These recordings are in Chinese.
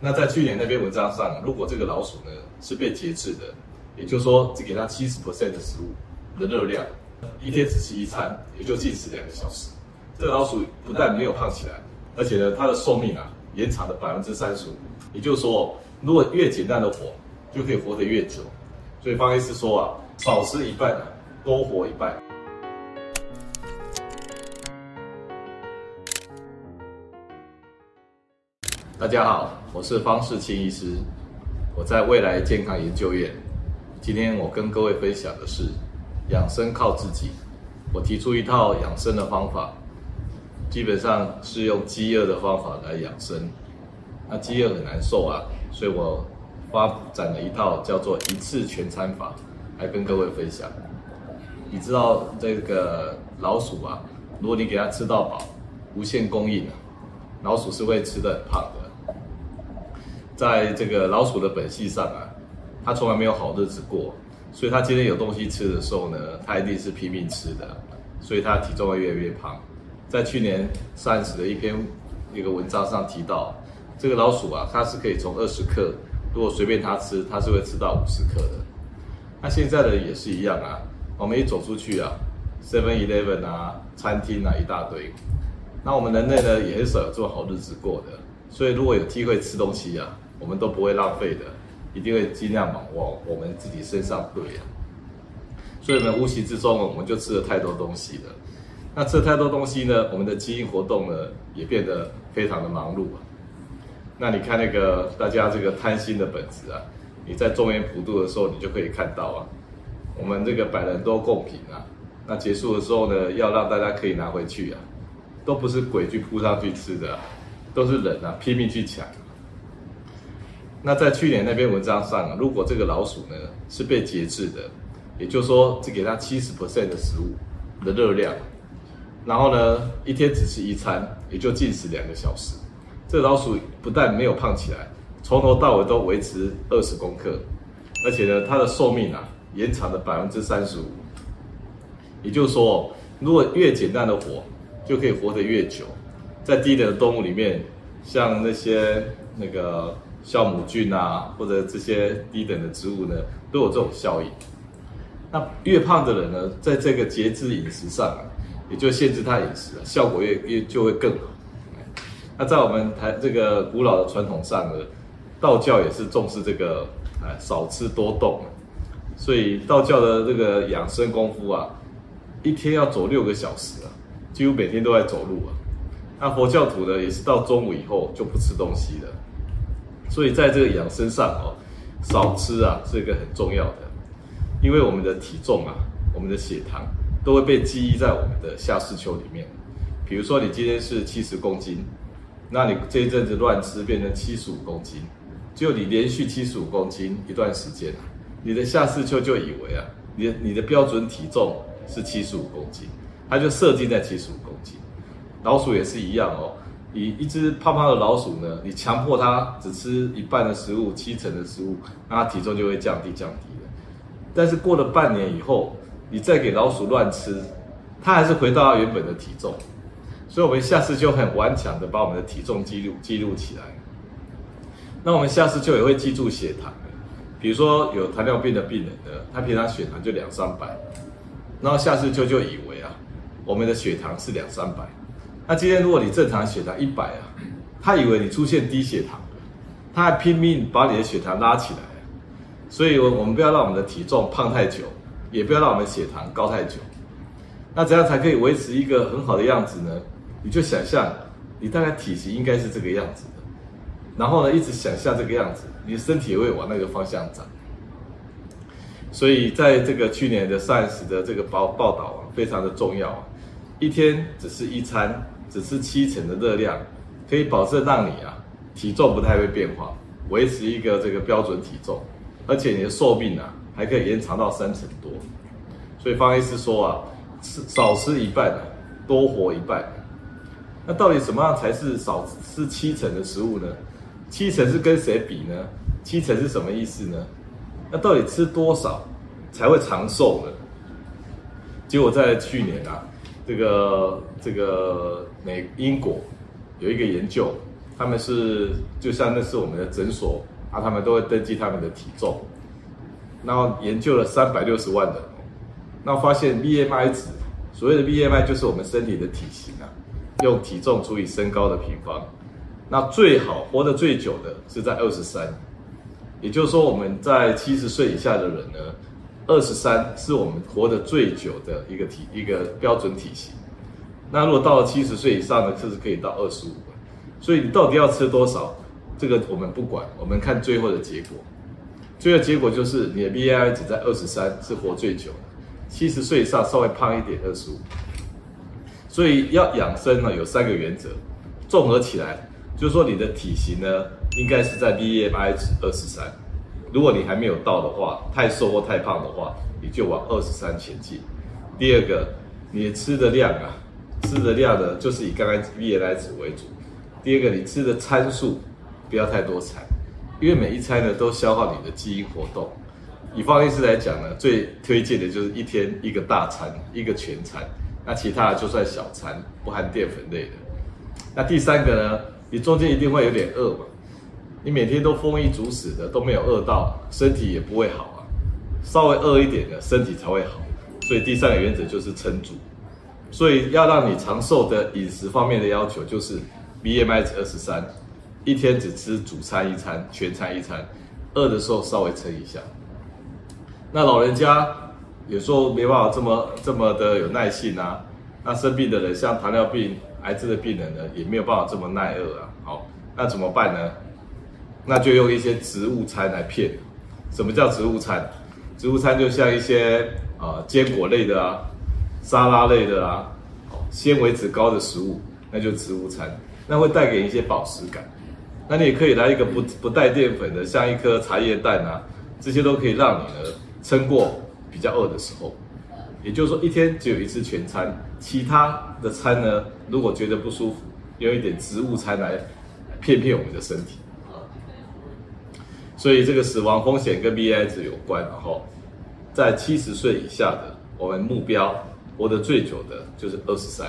那在去年那篇文章上，如果这个老鼠呢是被节制的，也就是说只给它七十 percent 的食物的热量，一天只吃一餐，也就进食两个小时，这个老鼠不但没有胖起来，而且呢它的寿命啊延长了百分之三十五。也就是说，如果越简单的活，就可以活得越久。所以方医师说啊，少吃一半，多活一半。大家好，我是方世清医师，我在未来健康研究院。今天我跟各位分享的是养生靠自己。我提出一套养生的方法，基本上是用饥饿的方法来养生。那饥饿很难受啊，所以我发展了一套叫做一次全餐法，来跟各位分享。你知道这个老鼠啊，如果你给它吃到饱，无限供应啊，老鼠是会吃得很胖。在这个老鼠的本性上啊，它从来没有好日子过，所以它今天有东西吃的时候呢，它一定是拼命吃的，所以它体重会越来越胖。在去年 Science 的一篇一个文章上提到，这个老鼠啊，它是可以从二十克，如果随便它吃，它是会吃到五十克的。那现在的也是一样啊，我们一走出去啊，Seven Eleven 啊，餐厅啊一大堆，那我们人类呢也很少有这么好日子过的，所以如果有机会吃东西啊。我们都不会浪费的，一定会尽量往往我们自己身上对啊。所以呢，无形之中我们就吃了太多东西了。那吃了太多东西呢，我们的基因活动呢也变得非常的忙碌啊。那你看那个大家这个贪心的本质啊，你在中原普渡的时候，你就可以看到啊，我们这个百人多贡品啊，那结束的时候呢，要让大家可以拿回去啊，都不是鬼去扑上去吃的，都是人啊拼命去抢。那在去年那篇文章上，如果这个老鼠呢是被节制的，也就是说只给它七十 percent 的食物的热量，然后呢一天只吃一餐，也就进食两个小时，这老鼠不但没有胖起来，从头到尾都维持二十公克，而且呢它的寿命啊延长了百分之三十五。也就是说，如果越简单的活，就可以活得越久。在低等的动物里面，像那些那个。酵母菌啊，或者这些低等的植物呢，都有这种效应。那越胖的人呢，在这个节制饮食上啊，也就限制他饮食啊，效果越越就会更好。那在我们台这个古老的传统上呢，道教也是重视这个哎少吃多动，所以道教的这个养生功夫啊，一天要走六个小时啊，几乎每天都在走路啊。那佛教徒呢，也是到中午以后就不吃东西了。所以在这个养生上哦，少吃啊是一个很重要的，因为我们的体重啊，我们的血糖都会被记忆在我们的下视丘里面。比如说你今天是七十公斤，那你这一阵子乱吃变成七十五公斤，就你连续七十五公斤一段时间，你的下视丘就以为啊，你的你的标准体重是七十五公斤，它就设定在七十五公斤。老鼠也是一样哦。以一只胖胖的老鼠呢，你强迫它只吃一半的食物，七成的食物，那它体重就会降低降低了。但是过了半年以后，你再给老鼠乱吃，它还是回到原本的体重。所以，我们下次就很顽强的把我们的体重记录记录起来。那我们下次就也会记住血糖。比如说有糖尿病的病人呢，他平常血糖就两三百，然后下次就就以为啊，我们的血糖是两三百。那今天如果你正常血糖一百啊，他以为你出现低血糖，他还拼命把你的血糖拉起来，所以，我我们不要让我们的体重胖太久，也不要让我们血糖高太久。那怎样才可以维持一个很好的样子呢？你就想象你大概体型应该是这个样子的，然后呢，一直想象这个样子，你的身体也会往那个方向长。所以，在这个去年的 Science 的这个报报道啊，非常的重要啊，一天只吃一餐。只吃七成的热量，可以保证让你啊体重不太会变化，维持一个这个标准体重，而且你的寿命啊还可以延长到三成多。所以方医师说啊，吃少吃一半，多活一半。那到底什么样才是少吃七成的食物呢？七成是跟谁比呢？七成是什么意思呢？那到底吃多少才会长寿呢？结果在去年啊。这个这个美英国有一个研究，他们是就像那是我们的诊所啊，他们都会登记他们的体重，然后研究了三百六十万人，那发现 BMI 值，所谓的 BMI 就是我们身体的体型啊，用体重除以身高的平方，那最好活得最久的是在二十三，也就是说我们在七十岁以下的人呢，二十三是我们活得最久的一个体一个标准体型，那如果到了七十岁以上呢，就是可以到二十五。所以你到底要吃多少？这个我们不管，我们看最后的结果。最后结果就是你的 BMI 值在二十三，是活最久的。七十岁以上稍微胖一点，二十五。所以要养生呢，有三个原则，综合起来就是说你的体型呢，应该是在 BMI 值二十三。如果你还没有到的话，太瘦或太胖的话，你就往二十三前进。第二个，你吃的量啊，吃的量呢，就是以刚刚 BMI 为主。第二个，你吃的餐数不要太多餐，因为每一餐呢都消耗你的基因活动。以方医师来讲呢，最推荐的就是一天一个大餐，一个全餐，那其他的就算小餐，不含淀粉类的。那第三个呢，你中间一定会有点饿嘛，你每天都丰衣足食的都没有饿到，身体也不会好啊。稍微饿一点的，身体才会好。所以第三个原则就是撑住。所以要让你长寿的饮食方面的要求就是。BMI 二十三，一天只吃主餐一餐，全餐一餐，饿的时候稍微撑一下。那老人家有时候没办法这么这么的有耐性啊。那生病的人，像糖尿病、癌症的病人呢，也没有办法这么耐饿啊。好，那怎么办呢？那就用一些植物餐来骗。什么叫植物餐？植物餐就像一些啊、坚果类的啊、沙拉类的啊、纤维质高的食物，那就植物餐。那会带给你一些饱食感，那你也可以来一个不不带淀粉的，像一颗茶叶蛋啊，这些都可以让你呢撑过比较饿的时候。也就是说，一天只有一次全餐，其他的餐呢，如果觉得不舒服，用一点植物餐来骗骗我们的身体。所以这个死亡风险跟 BMI 值有关，然后在七十岁以下的，我们目标活得最久的就是二十三。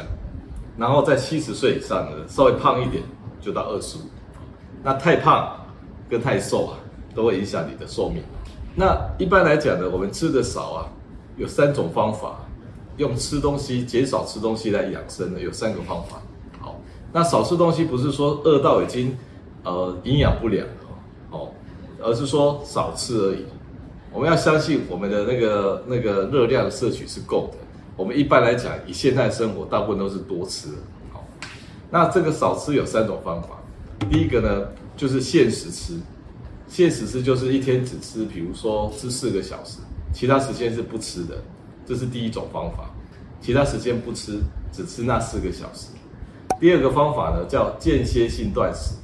然后在七十岁以上的稍微胖一点就到二十五，那太胖跟太瘦啊都会影响你的寿命。那一般来讲呢，我们吃的少啊，有三种方法，用吃东西减少吃东西来养生的有三个方法。好，那少吃东西不是说饿到已经呃营养不良，而是说少吃而已。我们要相信我们的那个那个热量摄取是够的。我们一般来讲，以现代生活，大部分都是多吃。好，那这个少吃有三种方法。第一个呢，就是限时吃。限时吃就是一天只吃，比如说吃四个小时，其他时间是不吃的。这是第一种方法。其他时间不吃，只吃那四个小时。第二个方法呢，叫间歇性断食。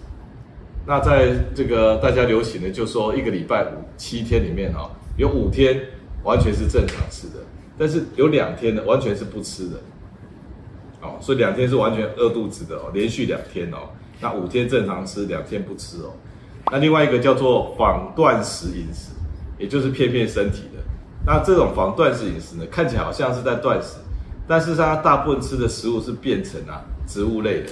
那在这个大家流行的，就说一个礼拜五七天里面哦，有五天完全是正常吃的。但是有两天呢，完全是不吃的，哦，所以两天是完全饿肚子的哦，连续两天哦，那五天正常吃，两天不吃哦。那另外一个叫做仿断食饮食，也就是骗骗身体的。那这种仿断食饮食呢，看起来好像是在断食，但是它大部分吃的食物是变成啊植物类的，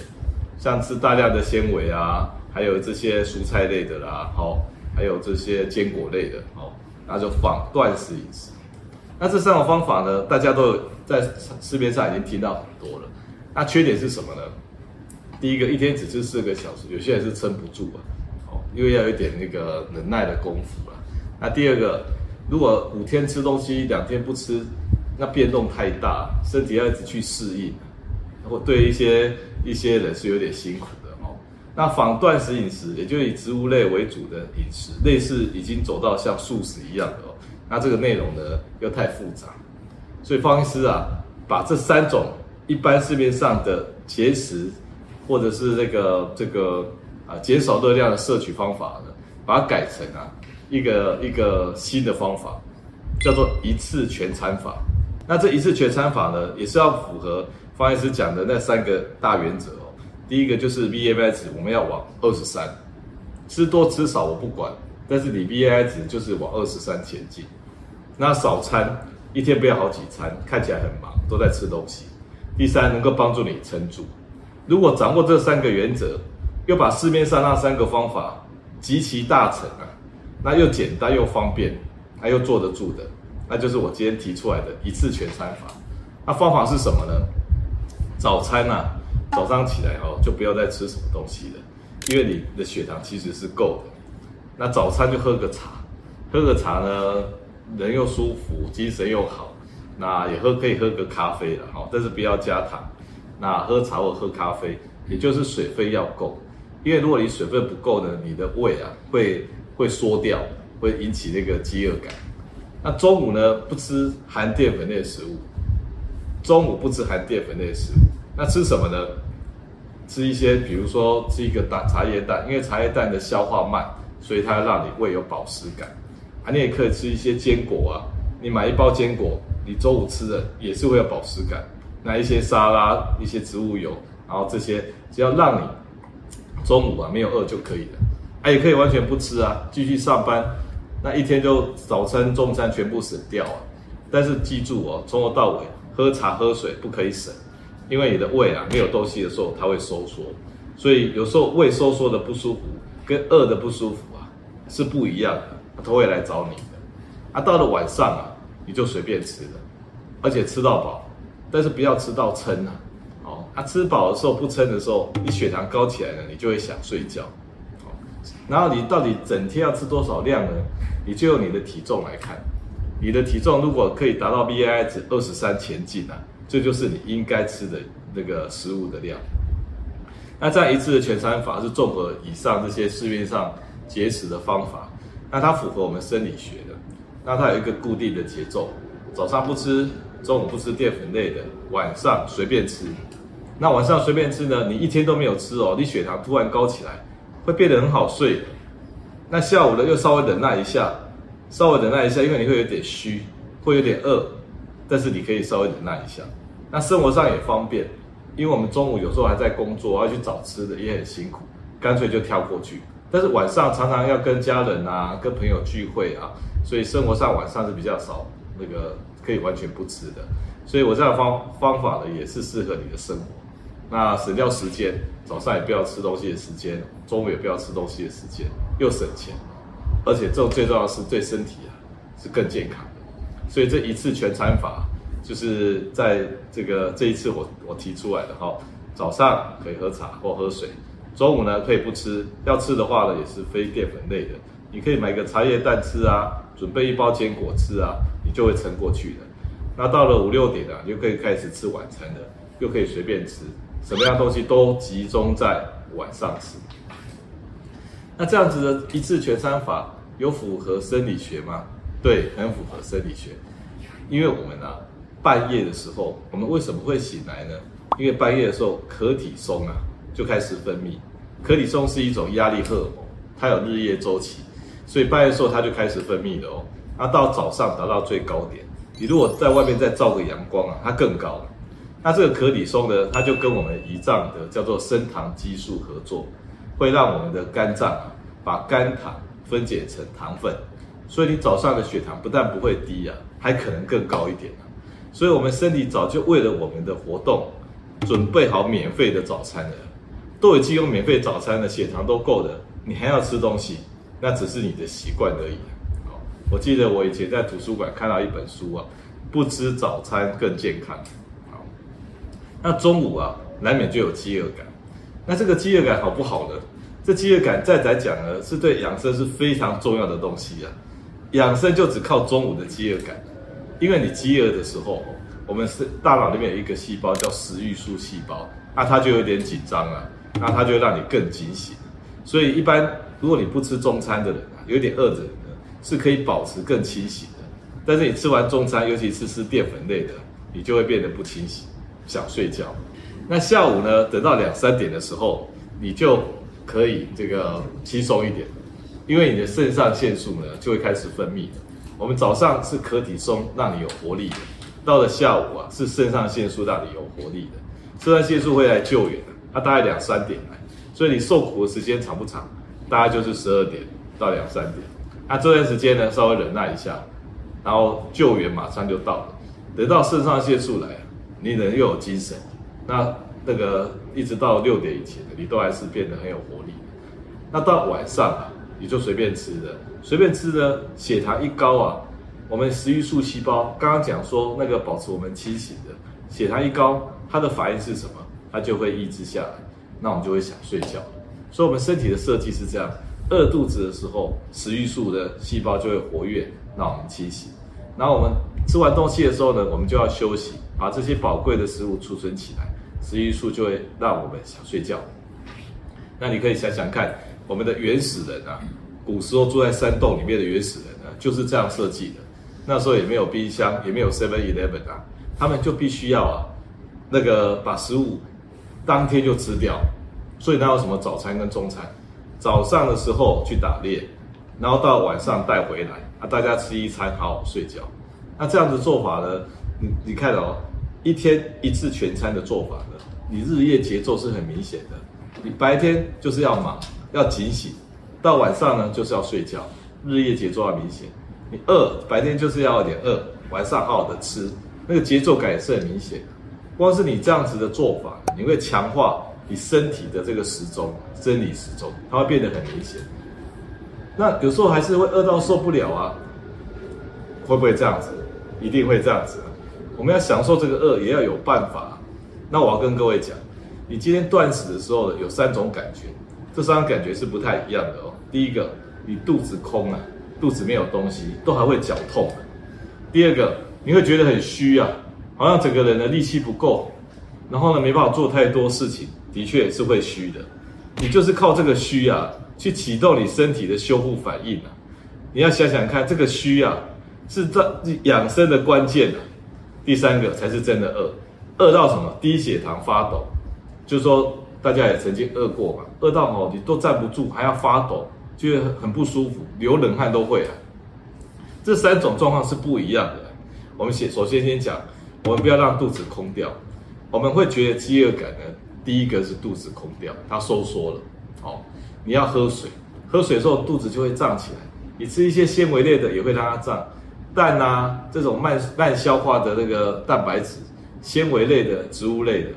像吃大量的纤维啊，还有这些蔬菜类的啦，好，还有这些坚果类的，好，那就仿断食饮食。那这三种方法呢，大家都有在市面上已经听到很多了。那缺点是什么呢？第一个，一天只吃四个小时，有些人是撑不住啊，哦，因为要有一点那个忍耐的功夫啊。那第二个，如果五天吃东西，两天不吃，那变动太大，身体要一直去适应，或对一些一些人是有点辛苦。那仿断食饮食，也就以植物类为主的饮食，类似已经走到像素食一样的哦。那这个内容呢又太复杂，所以方医师啊，把这三种一般市面上的节食或者是那个这个啊减少热量的摄取方法呢，把它改成啊一个一个新的方法，叫做一次全餐法。那这一次全餐法呢，也是要符合方医师讲的那三个大原则。第一个就是 BMI 值，我们要往二十三，吃多吃少我不管。但是你 BMI 值就是往二十三前进，那少餐一天不要好几餐，看起来很忙，都在吃东西。第三，能够帮助你撑住。如果掌握这三个原则，又把市面上那三个方法集其大成啊，那又简单又方便，还又坐得住的，那就是我今天提出来的一次全餐法。那方法是什么呢？早餐啊，早上起来哦，就不要再吃什么东西了，因为你的血糖其实是够的。那早餐就喝个茶，喝个茶呢，人又舒服，精神又好。那也喝可以喝个咖啡了哈，但是不要加糖。那喝茶或喝咖啡，也就是水分要够，因为如果你水分不够呢，你的胃啊会会缩掉，会引起那个饥饿感。那中午呢，不吃含淀粉类的食物。中午不吃含淀粉类的食物，那吃什么呢？吃一些，比如说吃一个蛋茶叶蛋，因为茶叶蛋的消化慢，所以它让你胃有饱食感。啊，你也可以吃一些坚果啊，你买一包坚果，你中午吃的也是会有饱食感。那一些沙拉、一些植物油，然后这些只要让你中午啊没有饿就可以了。啊，也可以完全不吃啊，继续上班，那一天就早餐、中餐全部省掉啊。但是记住哦，从头到尾。喝茶喝水不可以省，因为你的胃啊没有东西的时候，它会收缩，所以有时候胃收缩的不舒服跟饿的不舒服啊是不一样的，它都会来找你的。啊，到了晚上啊，你就随便吃了，而且吃到饱，但是不要吃到撑啊。哦，啊，吃饱的时候不撑的时候，你血糖高起来了，你就会想睡觉。哦，然后你到底整天要吃多少量呢？你就用你的体重来看。你的体重如果可以达到 B I 值二十三前进啊，这就是你应该吃的那个食物的量。那这样一次的全餐法是综合以上这些市面上节食的方法，那它符合我们生理学的。那它有一个固定的节奏，早上不吃，中午不吃淀粉类的，晚上随便吃。那晚上随便吃呢，你一天都没有吃哦，你血糖突然高起来，会变得很好睡。那下午呢，又稍微忍耐一下。稍微忍耐一下，因为你会有点虚，会有点饿，但是你可以稍微忍耐一下。那生活上也方便，因为我们中午有时候还在工作，要去找吃的也很辛苦，干脆就跳过去。但是晚上常常要跟家人啊、跟朋友聚会啊，所以生活上晚上是比较少那个可以完全不吃的。所以我这样方方法呢，也是适合你的生活。那省掉时间，早上也不要吃东西的时间，中午也不要吃东西的时间，又省钱。而且这种最重要的是对身体啊是更健康，所以这一次全餐法就是在这个这一次我我提出来的哈，早上可以喝茶或喝水，中午呢可以不吃，要吃的话呢也是非淀粉类的，你可以买个茶叶蛋吃啊，准备一包坚果吃啊，你就会撑过去的。那到了五六点啊，你就可以开始吃晚餐了，又可以随便吃，什么样东西都集中在晚上吃。那这样子的一次全餐法有符合生理学吗？对，很符合生理学。因为我们啊，半夜的时候，我们为什么会醒来呢？因为半夜的时候，可体松啊就开始分泌。可体松是一种压力荷尔蒙，它有日夜周期，所以半夜的时候它就开始分泌了哦。那到早上达到最高点，你如果在外面再照个阳光啊，它更高。那这个可体松呢，它就跟我们胰脏的叫做升糖激素合作。会让我们的肝脏啊，把肝糖分解成糖分，所以你早上的血糖不但不会低啊，还可能更高一点啊。所以，我们身体早就为了我们的活动，准备好免费的早餐了，都已经有免费早餐了，血糖都够了，你还要吃东西，那只是你的习惯而已。好，我记得我以前在图书馆看到一本书啊，不吃早餐更健康。好，那中午啊，难免就有饥饿感。那这个饥饿感好不好呢？这饥饿感再来讲呢，是对养生是非常重要的东西啊。养生就只靠中午的饥饿感，因为你饥饿的时候，我们是大脑里面有一个细胞叫食欲素细胞，那它就有点紧张了，那它就让你更警醒。所以一般如果你不吃中餐的人啊，有点饿的人呢，是可以保持更清醒的。但是你吃完中餐，尤其是吃淀粉类的，你就会变得不清醒，想睡觉。那下午呢？等到两三点的时候，你就可以这个轻松一点，因为你的肾上腺素呢就会开始分泌。我们早上是可体松让你有活力的，到了下午啊是肾上腺素让你有活力的。肾上腺素会来救援的，它大概两三点来，所以你受苦的时间长不长？大概就是十二点到两三点。那这段时间呢，稍微忍耐一下，然后救援马上就到了。等到肾上腺素来，你人又有精神。那那个一直到六点以前，你都还是变得很有活力。那到晚上啊，你就随便吃的，随便吃的，血糖一高啊，我们食欲素细胞刚刚讲说那个保持我们清醒的，血糖一高，它的反应是什么？它就会抑制下来，那我们就会想睡觉。所以，我们身体的设计是这样：饿肚子的时候，食欲素的细胞就会活跃，让我们清醒。然后我们吃完东西的时候呢，我们就要休息，把这些宝贵的食物储存起来，食欲素就会让我们想睡觉。那你可以想想看，我们的原始人啊，古时候住在山洞里面的原始人呢，就是这样设计的。那时候也没有冰箱，也没有 Seven Eleven 啊，他们就必须要啊，那个把食物当天就吃掉。所以哪有什么早餐跟中餐？早上的时候去打猎，然后到晚上带回来啊，大家吃一餐，好好睡觉。那这样子做法呢？你你看哦，一天一次全餐的做法呢，你日夜节奏是很明显的。你白天就是要忙，要警醒，到晚上呢就是要睡觉，日夜节奏要明显。你饿，白天就是要有点饿，晚上好好的吃，那个节奏感也是很明显的。光是你这样子的做法，你会强化你身体的这个时钟，生理时钟，它会变得很明显。那有时候还是会饿到受不了啊，会不会这样子？一定会这样子。我们要享受这个饿，也要有办法。那我要跟各位讲。你今天断食的时候有三种感觉，这三个感觉是不太一样的哦。第一个，你肚子空啊，肚子没有东西，都还会绞痛。第二个，你会觉得很虚啊，好像整个人的力气不够，然后呢，没办法做太多事情，的确是会虚的。你就是靠这个虚啊，去启动你身体的修复反应啊。你要想想看，这个虚啊，是在养生的关键啊。第三个才是真的饿，饿到什么？低血糖发抖。就是说，大家也曾经饿过嘛，饿到哦，你都站不住，还要发抖，觉得很不舒服，流冷汗都会啊。这三种状况是不一样的。我们先首先先讲，我们不要让肚子空掉。我们会觉得饥饿感呢，第一个是肚子空掉，它收缩了。哦，你要喝水，喝水之后肚子就会胀起来。你吃一些纤维类的也会让它胀，蛋啊这种慢慢消化的那个蛋白质，纤维类的植物类的。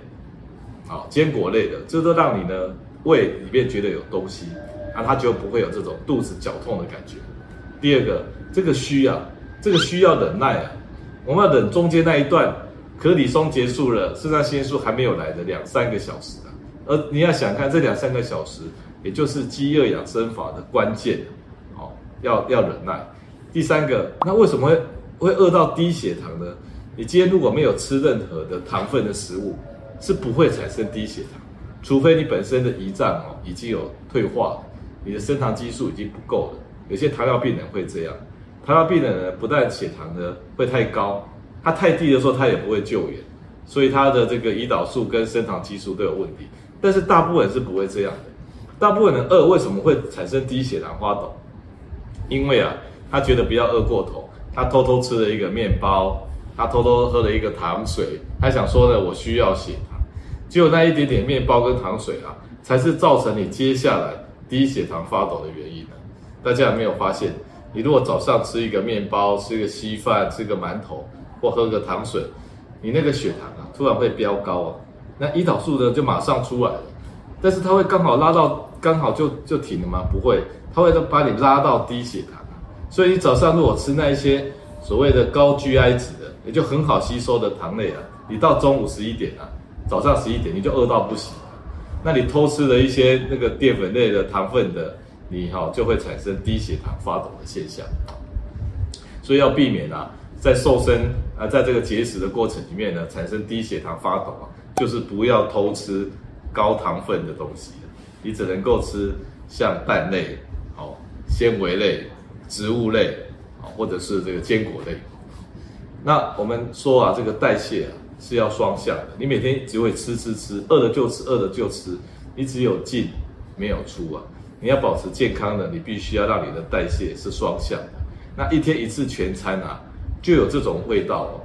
好，坚果类的，这都让你呢胃里面觉得有东西，那它就不会有这种肚子绞痛的感觉。第二个，这个虚啊，这个需要忍耐啊，我们要等中间那一段可里松结束了，肾上腺素还没有来的两三个小时啊，而你要想看这两三个小时，也就是饥饿养生法的关键，好，要要忍耐。第三个，那为什么会会饿到低血糖呢？你今天如果没有吃任何的糖分的食物。是不会产生低血糖，除非你本身的胰脏哦已经有退化，你的升糖激素已经不够了。有些糖尿病人会这样，糖尿病人呢不但血糖呢会太高，它太低的时候它也不会救援，所以它的这个胰岛素跟升糖激素都有问题。但是大部分是不会这样的，大部分人饿为什么会产生低血糖发抖？因为啊，他觉得不要饿过头，他偷偷吃了一个面包。他偷偷喝了一个糖水，他想说呢，我需要血糖，结果那一点点面包跟糖水啊，才是造成你接下来低血糖发抖的原因。大家有没有发现，你如果早上吃一个面包，吃一个稀饭，吃个馒头，或喝个糖水，你那个血糖啊，突然会飙高啊，那胰岛素呢就马上出来了，但是它会刚好拉到，刚好就就停了吗？不会，它会把你拉到低血糖。所以你早上如果吃那一些所谓的高 GI 值的。也就很好吸收的糖类啊，你到中午十一点啊，早上十一点你就饿到不行，那你偷吃了一些那个淀粉类的糖分的，你哈就会产生低血糖发抖的现象，所以要避免啊，在瘦身啊，在这个节食的过程里面呢，产生低血糖发抖啊，就是不要偷吃高糖分的东西，你只能够吃像蛋类、好纤维类、植物类，或者是这个坚果类。那我们说啊，这个代谢啊是要双向的。你每天只会吃吃吃，饿了就吃，饿了就吃，你只有进没有出啊。你要保持健康的，你必须要让你的代谢是双向的。那一天一次全餐啊，就有这种味道哦。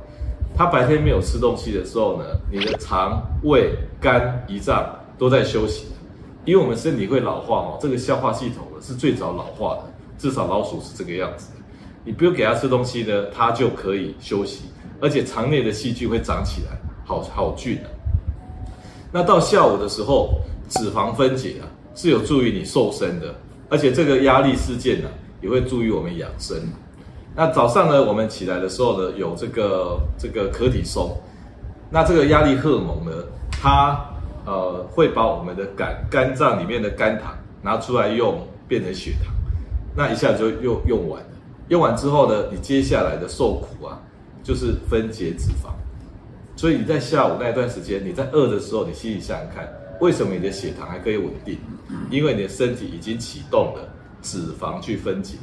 他白天没有吃东西的时候呢，你的肠、胃、肝、胰脏都在休息，因为我们身体会老化哦，这个消化系统呢是最早老化的，至少老鼠是这个样子。你不用给它吃东西呢，它就可以休息，而且肠内的细菌会长起来，好好菌啊。那到下午的时候，脂肪分解啊是有助于你瘦身的，而且这个压力事件呢、啊、也会助于我们养生。那早上呢，我们起来的时候呢，有这个这个可体松，那这个压力荷尔蒙呢，它呃会把我们的肝肝脏里面的肝糖拿出来用，变成血糖，那一下就用用完。用完之后呢，你接下来的受苦啊，就是分解脂肪。所以你在下午那段时间，你在饿的时候，你心里想想看，为什么你的血糖还可以稳定？因为你的身体已经启动了脂肪去分解。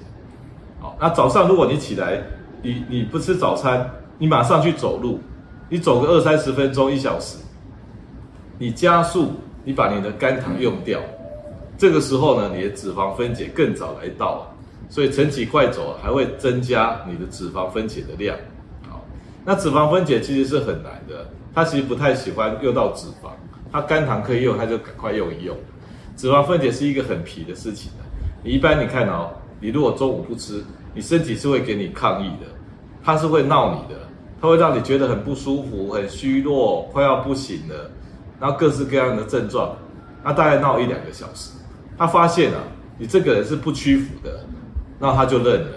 好，那早上如果你起来，你你不吃早餐，你马上去走路，你走个二三十分钟、一小时，你加速，你把你的肝糖用掉，这个时候呢，你的脂肪分解更早来到，所以晨起快走还会增加你的脂肪分解的量。好，那脂肪分解其实是很难的，它其实不太喜欢用到脂肪，它肝糖可以用，它就赶快用一用。脂肪分解是一个很皮的事情的，你一般你看哦。你如果中午不吃，你身体是会给你抗议的，它是会闹你的，它会让你觉得很不舒服、很虚弱、快要不行了，然后各式各样的症状，那大概闹一两个小时，他发现啊，你这个人是不屈服的，那他就认了，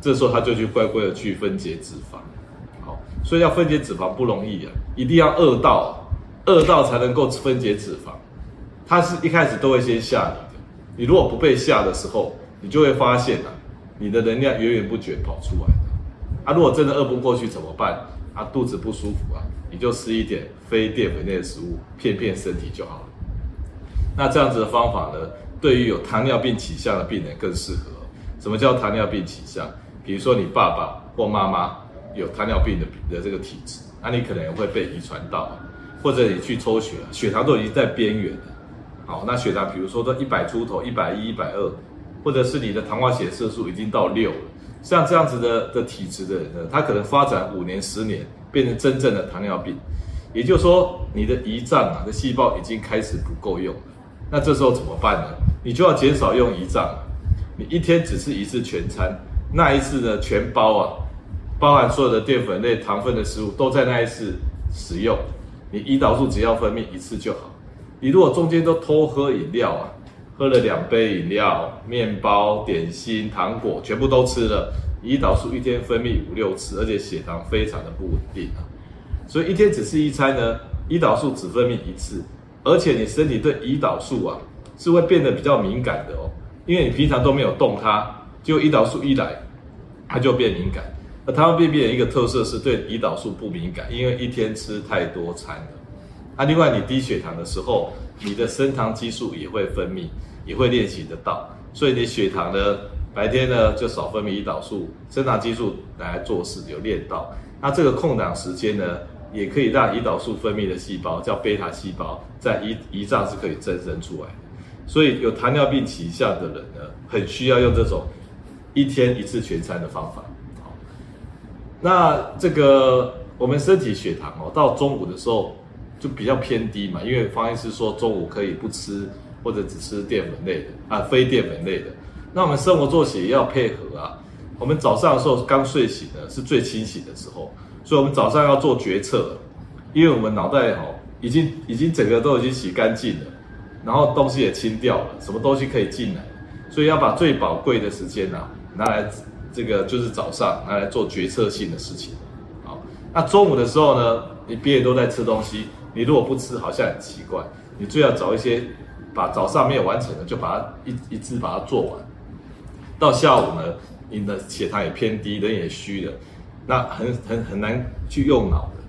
这时候他就去乖乖的去分解脂肪，好，所以要分解脂肪不容易啊，一定要饿到，饿到才能够分解脂肪，他是一开始都会先吓你的，你如果不被吓的时候。你就会发现啊，你的能量源源不绝跑出来的。啊，如果真的饿不过去怎么办？啊，肚子不舒服啊，你就吃一点非淀粉类的食物，骗骗身体就好了。那这样子的方法呢，对于有糖尿病倾向的病人更适合。什么叫糖尿病倾向？比如说你爸爸或妈妈有糖尿病的的这个体质，那你可能会被遗传到，或者你去抽血，血糖都已经在边缘了。好，那血糖比如说都一百出头，一百一、一百二。或者是你的糖化血色素已经到六了，像这样子的的体质的人呢，他可能发展五年、十年变成真正的糖尿病，也就是说你的胰脏啊的细胞已经开始不够用了，那这时候怎么办呢？你就要减少用胰脏，你一天只吃一次全餐，那一次呢全包啊，包含所有的淀粉类、糖分的食物都在那一次使用，你胰岛素只要分泌一次就好。你如果中间都偷喝饮料啊。喝了两杯饮料、面包、点心、糖果，全部都吃了。胰岛素一天分泌五六次，而且血糖非常的不稳定啊。所以一天只吃一餐呢，胰岛素只分泌一次，而且你身体对胰岛素啊是会变得比较敏感的哦，因为你平常都没有动它，就胰岛素一来，它就变敏感。而糖尿病病人一个特色是对胰岛素不敏感，因为一天吃太多餐了。啊，另外你低血糖的时候，你的升糖激素也会分泌。也会练习得到，所以你血糖呢，白天呢就少分泌胰岛素，升糖激素来做事，有练到。那这个空档时间呢，也可以让胰岛素分泌的细胞叫贝塔细胞，在胰胰脏是可以增生出来。所以有糖尿病倾向的人呢，很需要用这种一天一次全餐的方法。好，那这个我们身体血糖哦，到中午的时候就比较偏低嘛，因为方医师说中午可以不吃。或者只吃淀粉类的啊，非淀粉类的，那我们生活作息也要配合啊。我们早上的时候刚睡醒呢，是最清醒的时候，所以我们早上要做决策，因为我们脑袋哦，已经已经整个都已经洗干净了，然后东西也清掉了，什么东西可以进来，所以要把最宝贵的时间啊拿来这个就是早上拿来做决策性的事情。好，那中午的时候呢，你别人都在吃东西，你如果不吃，好像很奇怪，你最好找一些。把早上没有完成的，就把它一一次把它做完。到下午呢，你的血糖也偏低，人也虚了，那很很很难去用脑的，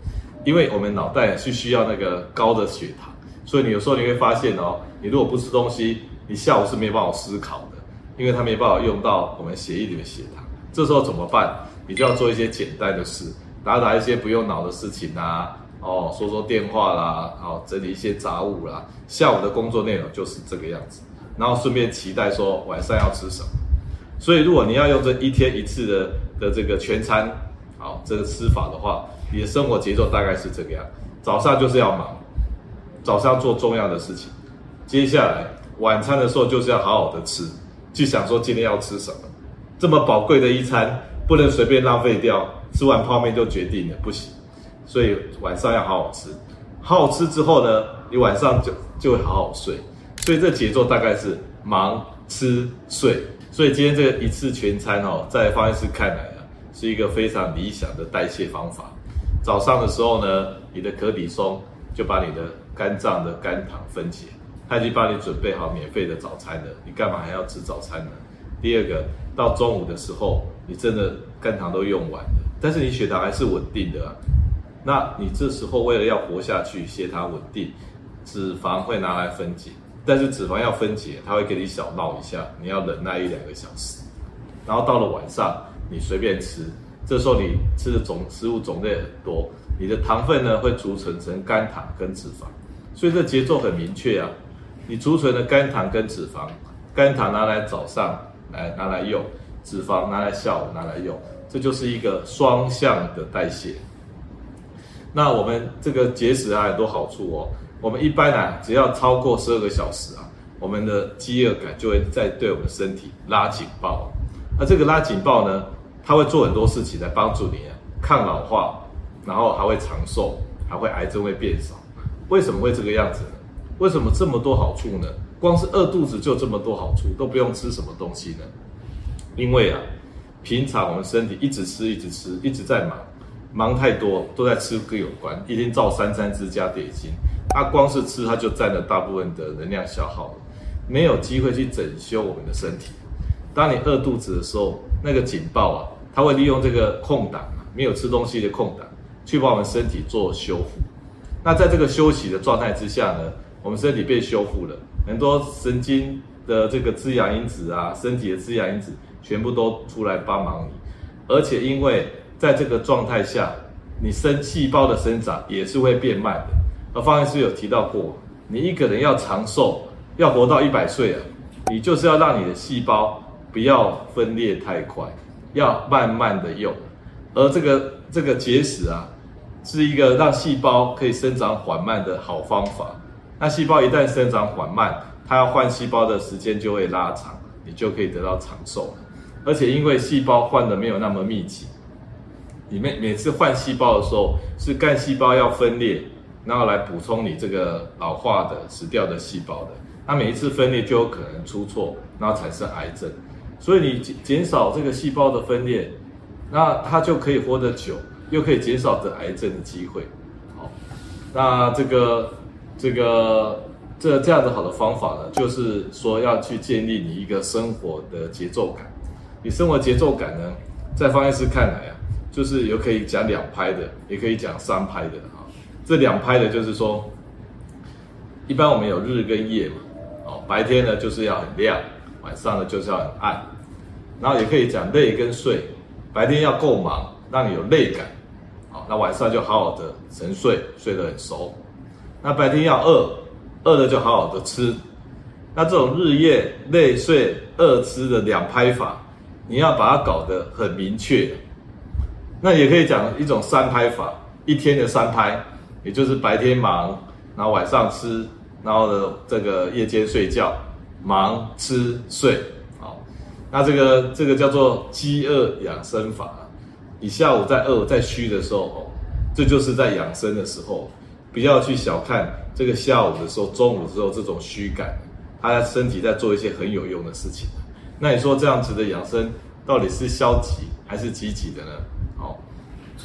因为我们脑袋是需要那个高的血糖，所以你有时候你会发现哦，你如果不吃东西，你下午是没办法思考的，因为它没办法用到我们血液里面血糖。这时候怎么办？你就要做一些简单的事，打打一些不用脑的事情啊。哦，说说电话啦，哦，整理一些杂物啦。下午的工作内容就是这个样子，然后顺便期待说晚上要吃什么。所以如果你要用这一天一次的的这个全餐，好，这个吃法的话，你的生活节奏大概是这个样。早上就是要忙，早上做重要的事情。接下来晚餐的时候就是要好好的吃，去想说今天要吃什么。这么宝贵的一餐不能随便浪费掉，吃完泡面就决定了，不行。所以晚上要好好吃，好好吃之后呢，你晚上就就会好好睡。所以这节奏大概是忙吃睡。所以今天这个一次全餐哦，在方医师看来啊，是一个非常理想的代谢方法。早上的时候呢，你的可比松就把你的肝脏的肝糖分解，他已经帮你准备好免费的早餐了，你干嘛还要吃早餐呢？第二个，到中午的时候，你真的肝糖都用完了，但是你血糖还是稳定的啊，那你这时候为了要活下去，血糖稳定，脂肪会拿来分解，但是脂肪要分解，它会给你小闹一下，你要忍耐一两个小时，然后到了晚上，你随便吃，这时候你吃的种食物种类很多，你的糖分呢会储存成肝糖跟脂肪，所以这节奏很明确啊，你储存的肝糖跟脂肪，肝糖拿来早上。来拿来用，脂肪拿来下午拿来用，这就是一个双向的代谢。那我们这个节食还有很多好处哦。我们一般啊，只要超过十二个小时啊，我们的饥饿感就会在对我们身体拉警报。那这个拉警报呢，它会做很多事情来帮助你啊，抗老化，然后还会长寿，还会癌症会变少。为什么会这个样子呢？为什么这么多好处呢？光是饿肚子就这么多好处，都不用吃什么东西呢？因为啊，平常我们身体一直吃，一直吃，一直在忙，忙太多都在吃跟有关，一天照三餐吃加点心，它光是吃它就占了大部分的能量消耗了，没有机会去整修我们的身体。当你饿肚子的时候，那个警报啊，它会利用这个空档，没有吃东西的空档，去帮我们身体做修复。那在这个休息的状态之下呢，我们身体被修复了。很多神经的这个滋养因子啊，身体的滋养因子全部都出来帮忙你，而且因为在这个状态下，你生细胞的生长也是会变慢的。而方医师有提到过，你一个人要长寿，要活到一百岁啊，你就是要让你的细胞不要分裂太快，要慢慢的用。而这个这个节食啊，是一个让细胞可以生长缓慢的好方法。那细胞一旦生长缓慢，它要换细胞的时间就会拉长，你就可以得到长寿。而且因为细胞换的没有那么密集，你每每次换细胞的时候，是干细胞要分裂，然后来补充你这个老化的死掉的细胞的。那每一次分裂就有可能出错，然后产生癌症。所以你减减少这个细胞的分裂，那它就可以活得久，又可以减少得癌症的机会。好，那这个。这个这这样子好的方法呢，就是说要去建立你一个生活的节奏感。你生活节奏感呢，在方医师看来啊，就是有可以讲两拍的，也可以讲三拍的啊。这两拍的就是说，一般我们有日跟夜嘛，哦，白天呢就是要很亮，晚上呢就是要很暗。然后也可以讲累跟睡，白天要够忙，让你有累感，那晚上就好好的沉睡，睡得很熟。那白天要饿，饿了就好好的吃。那这种日夜累睡饿吃的两拍法，你要把它搞得很明确。那也可以讲一种三拍法，一天的三拍，也就是白天忙，然后晚上吃，然后呢这个夜间睡觉，忙吃睡。好，那这个这个叫做饥饿养生法。你下午在饿在虚的时候，哦，这就是在养生的时候。不要去小看这个下午的时候、中午的时候这种虚感，他的身体在做一些很有用的事情。那你说这样子的养生到底是消极还是积极的呢？好，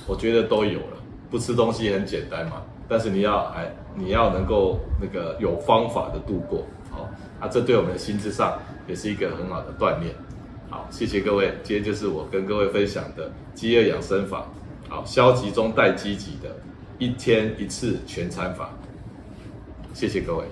我觉得都有了。不吃东西很简单嘛，但是你要哎，你要能够那个有方法的度过。好，啊，这对我们的心智上也是一个很好的锻炼。好，谢谢各位，今天就是我跟各位分享的饥饿养生法。好，消极中带积极的。一天一次全餐法，谢谢各位。